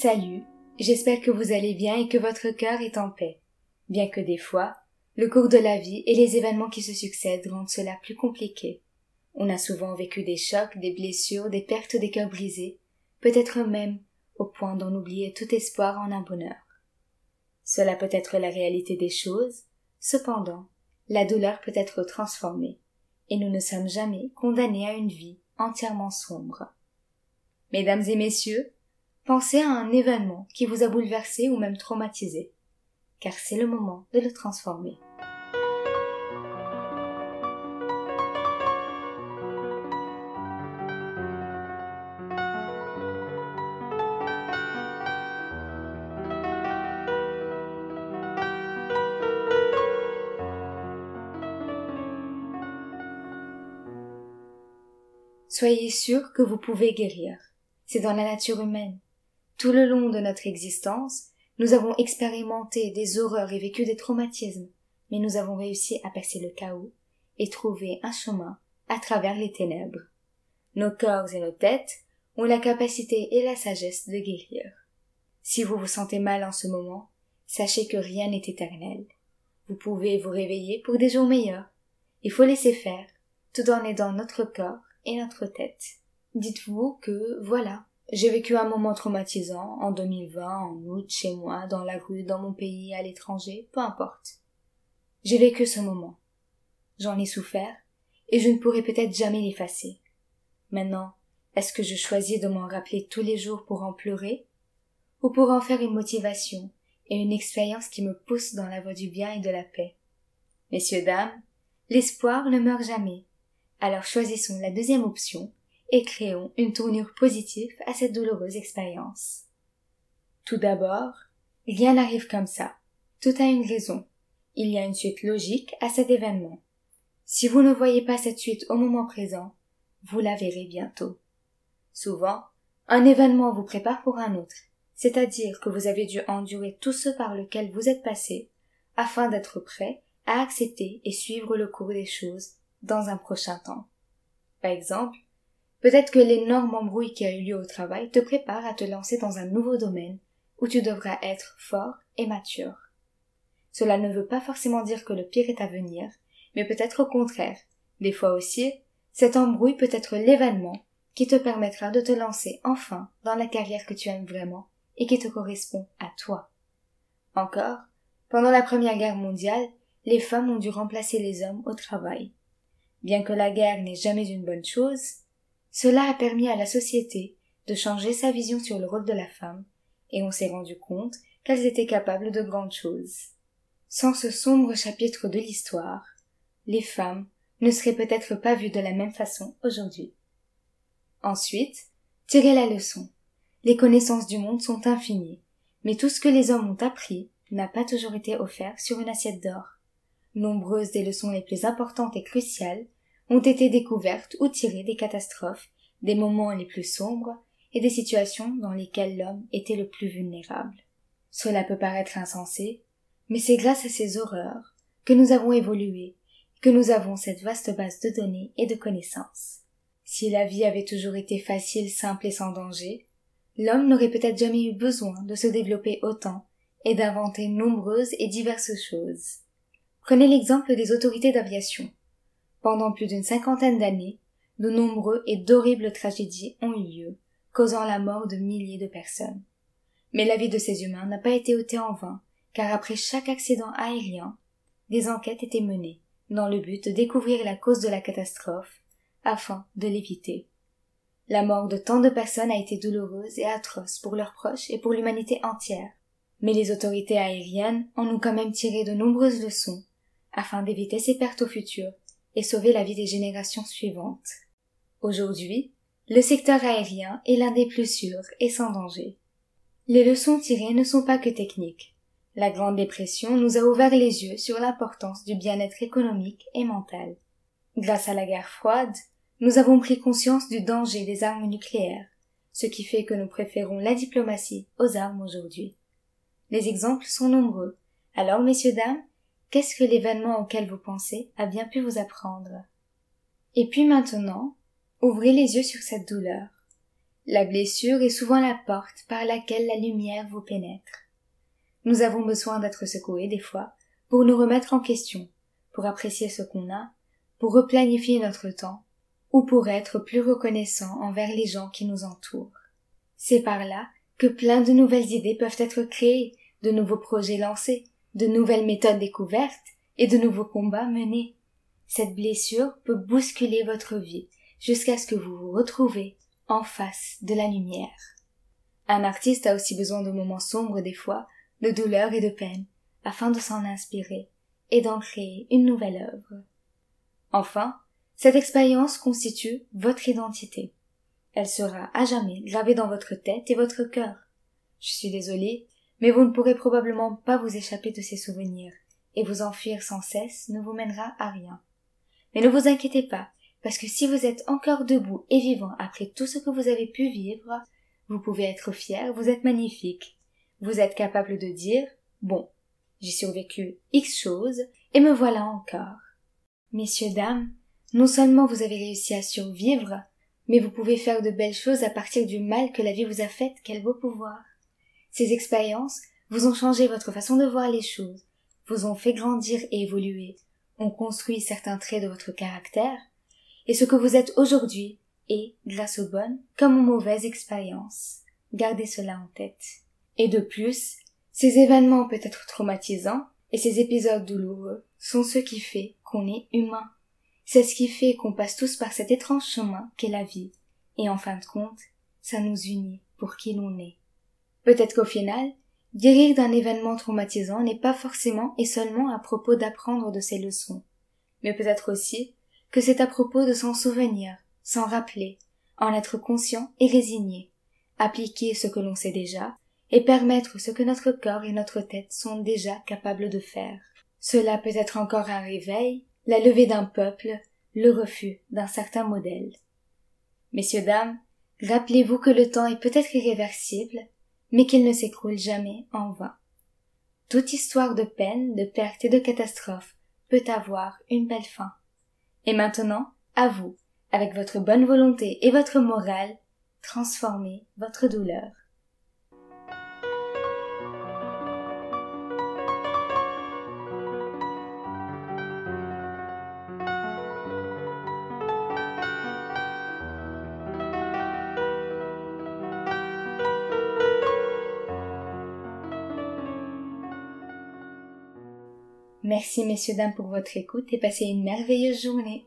Salut, j'espère que vous allez bien et que votre cœur est en paix. Bien que des fois, le cours de la vie et les événements qui se succèdent rendent cela plus compliqué. On a souvent vécu des chocs, des blessures, des pertes des cœurs brisés, peut-être même au point d'en oublier tout espoir en un bonheur. Cela peut être la réalité des choses, cependant, la douleur peut être transformée, et nous ne sommes jamais condamnés à une vie entièrement sombre. Mesdames et messieurs, pensez à un événement qui vous a bouleversé ou même traumatisé, car c'est le moment de le transformer. Soyez sûr que vous pouvez guérir. C'est dans la nature humaine. Tout le long de notre existence, nous avons expérimenté des horreurs et vécu des traumatismes, mais nous avons réussi à percer le chaos et trouver un chemin à travers les ténèbres. Nos corps et nos têtes ont la capacité et la sagesse de guérir. Si vous vous sentez mal en ce moment, sachez que rien n'est éternel. Vous pouvez vous réveiller pour des jours meilleurs. Il faut laisser faire, tout en aidant notre corps et notre tête. Dites-vous que, voilà, j'ai vécu un moment traumatisant en 2020, en août, chez moi, dans la rue, dans mon pays, à l'étranger, peu importe. J'ai vécu ce moment. J'en ai souffert, et je ne pourrai peut-être jamais l'effacer. Maintenant, est-ce que je choisis de m'en rappeler tous les jours pour en pleurer, ou pour en faire une motivation et une expérience qui me pousse dans la voie du bien et de la paix? Messieurs, dames, l'espoir ne meurt jamais, alors choisissons la deuxième option et créons une tournure positive à cette douloureuse expérience. Tout d'abord, rien n'arrive comme ça. Tout a une raison. Il y a une suite logique à cet événement. Si vous ne voyez pas cette suite au moment présent, vous la verrez bientôt. Souvent, un événement vous prépare pour un autre, c'est-à-dire que vous avez dû endurer tout ce par lequel vous êtes passé, afin d'être prêt à accepter et suivre le cours des choses dans un prochain temps. Par exemple, peut-être que l'énorme embrouille qui a eu lieu au travail te prépare à te lancer dans un nouveau domaine où tu devras être fort et mature. Cela ne veut pas forcément dire que le pire est à venir, mais peut-être au contraire. Des fois aussi, cette embrouille peut être l'événement qui te permettra de te lancer enfin dans la carrière que tu aimes vraiment et qui te correspond à toi. Encore, pendant la Première Guerre mondiale, les femmes ont dû remplacer les hommes au travail. Bien que la guerre n'est jamais une bonne chose, cela a permis à la société de changer sa vision sur le rôle de la femme, et on s'est rendu compte qu'elles étaient capables de grandes choses. Sans ce sombre chapitre de l'histoire, les femmes ne seraient peut-être pas vues de la même façon aujourd'hui. Ensuite, tirez la leçon. Les connaissances du monde sont infinies, mais tout ce que les hommes ont appris n'a pas toujours été offert sur une assiette d'or. Nombreuses des leçons les plus importantes et cruciales ont été découvertes ou tirées des catastrophes, des moments les plus sombres et des situations dans lesquelles l'homme était le plus vulnérable. Cela peut paraître insensé, mais c'est grâce à ces horreurs que nous avons évolué, que nous avons cette vaste base de données et de connaissances. Si la vie avait toujours été facile, simple et sans danger, l'homme n'aurait peut-être jamais eu besoin de se développer autant et d'inventer nombreuses et diverses choses. Prenez l'exemple des autorités d'aviation. Pendant plus d'une cinquantaine d'années, de nombreux et d'horribles tragédies ont eu lieu, causant la mort de milliers de personnes. Mais la vie de ces humains n'a pas été ôtée en vain, car après chaque accident aérien, des enquêtes étaient menées, dans le but de découvrir la cause de la catastrophe, afin de l'éviter. La mort de tant de personnes a été douloureuse et atroce pour leurs proches et pour l'humanité entière. Mais les autorités aériennes en ont quand même tiré de nombreuses leçons afin d'éviter ces pertes au futur et sauver la vie des générations suivantes. Aujourd'hui, le secteur aérien est l'un des plus sûrs et sans danger. Les leçons tirées ne sont pas que techniques. La Grande Dépression nous a ouvert les yeux sur l'importance du bien-être économique et mental. Grâce à la guerre froide, nous avons pris conscience du danger des armes nucléaires, ce qui fait que nous préférons la diplomatie aux armes aujourd'hui. Les exemples sont nombreux. Alors, messieurs, dames, Qu'est-ce que l'événement auquel vous pensez a bien pu vous apprendre? Et puis maintenant, ouvrez les yeux sur cette douleur. La blessure est souvent la porte par laquelle la lumière vous pénètre. Nous avons besoin d'être secoués des fois pour nous remettre en question, pour apprécier ce qu'on a, pour replanifier notre temps, ou pour être plus reconnaissant envers les gens qui nous entourent. C'est par là que plein de nouvelles idées peuvent être créées, de nouveaux projets lancés, de nouvelles méthodes découvertes et de nouveaux combats menés. Cette blessure peut bousculer votre vie jusqu'à ce que vous vous retrouvez en face de la lumière. Un artiste a aussi besoin de moments sombres des fois, de douleur et de peine, afin de s'en inspirer et d'en créer une nouvelle œuvre. Enfin, cette expérience constitue votre identité. Elle sera à jamais gravée dans votre tête et votre cœur. Je suis désolée, mais vous ne pourrez probablement pas vous échapper de ces souvenirs, et vous enfuir sans cesse ne vous mènera à rien. Mais ne vous inquiétez pas, parce que si vous êtes encore debout et vivant après tout ce que vous avez pu vivre, vous pouvez être fier, vous êtes magnifique. Vous êtes capable de dire, bon, j'ai survécu X choses, et me voilà encore. Messieurs, dames, non seulement vous avez réussi à survivre, mais vous pouvez faire de belles choses à partir du mal que la vie vous a fait, quel beau pouvoir. Ces expériences vous ont changé votre façon de voir les choses, vous ont fait grandir et évoluer, ont construit certains traits de votre caractère, et ce que vous êtes aujourd'hui est grâce aux bonnes comme aux mauvaises expériences. Gardez cela en tête. Et de plus, ces événements peut être traumatisants et ces épisodes douloureux sont ce qui fait qu'on est humain. C'est ce qui fait qu'on passe tous par cet étrange chemin qu'est la vie. Et en fin de compte, ça nous unit pour qui l'on est. Peut-être qu'au final, guérir d'un événement traumatisant n'est pas forcément et seulement à propos d'apprendre de ses leçons, mais peut-être aussi que c'est à propos de s'en souvenir, s'en rappeler, en être conscient et résigné, appliquer ce que l'on sait déjà, et permettre ce que notre corps et notre tête sont déjà capables de faire. Cela peut être encore un réveil, la levée d'un peuple, le refus d'un certain modèle. Messieurs, dames, rappelez-vous que le temps est peut-être irréversible, mais qu'il ne s'écroule jamais en vain. Toute histoire de peine, de perte et de catastrophe peut avoir une belle fin. Et maintenant, à vous, avec votre bonne volonté et votre morale, transformez votre douleur. Merci messieurs dames pour votre écoute et passez une merveilleuse journée.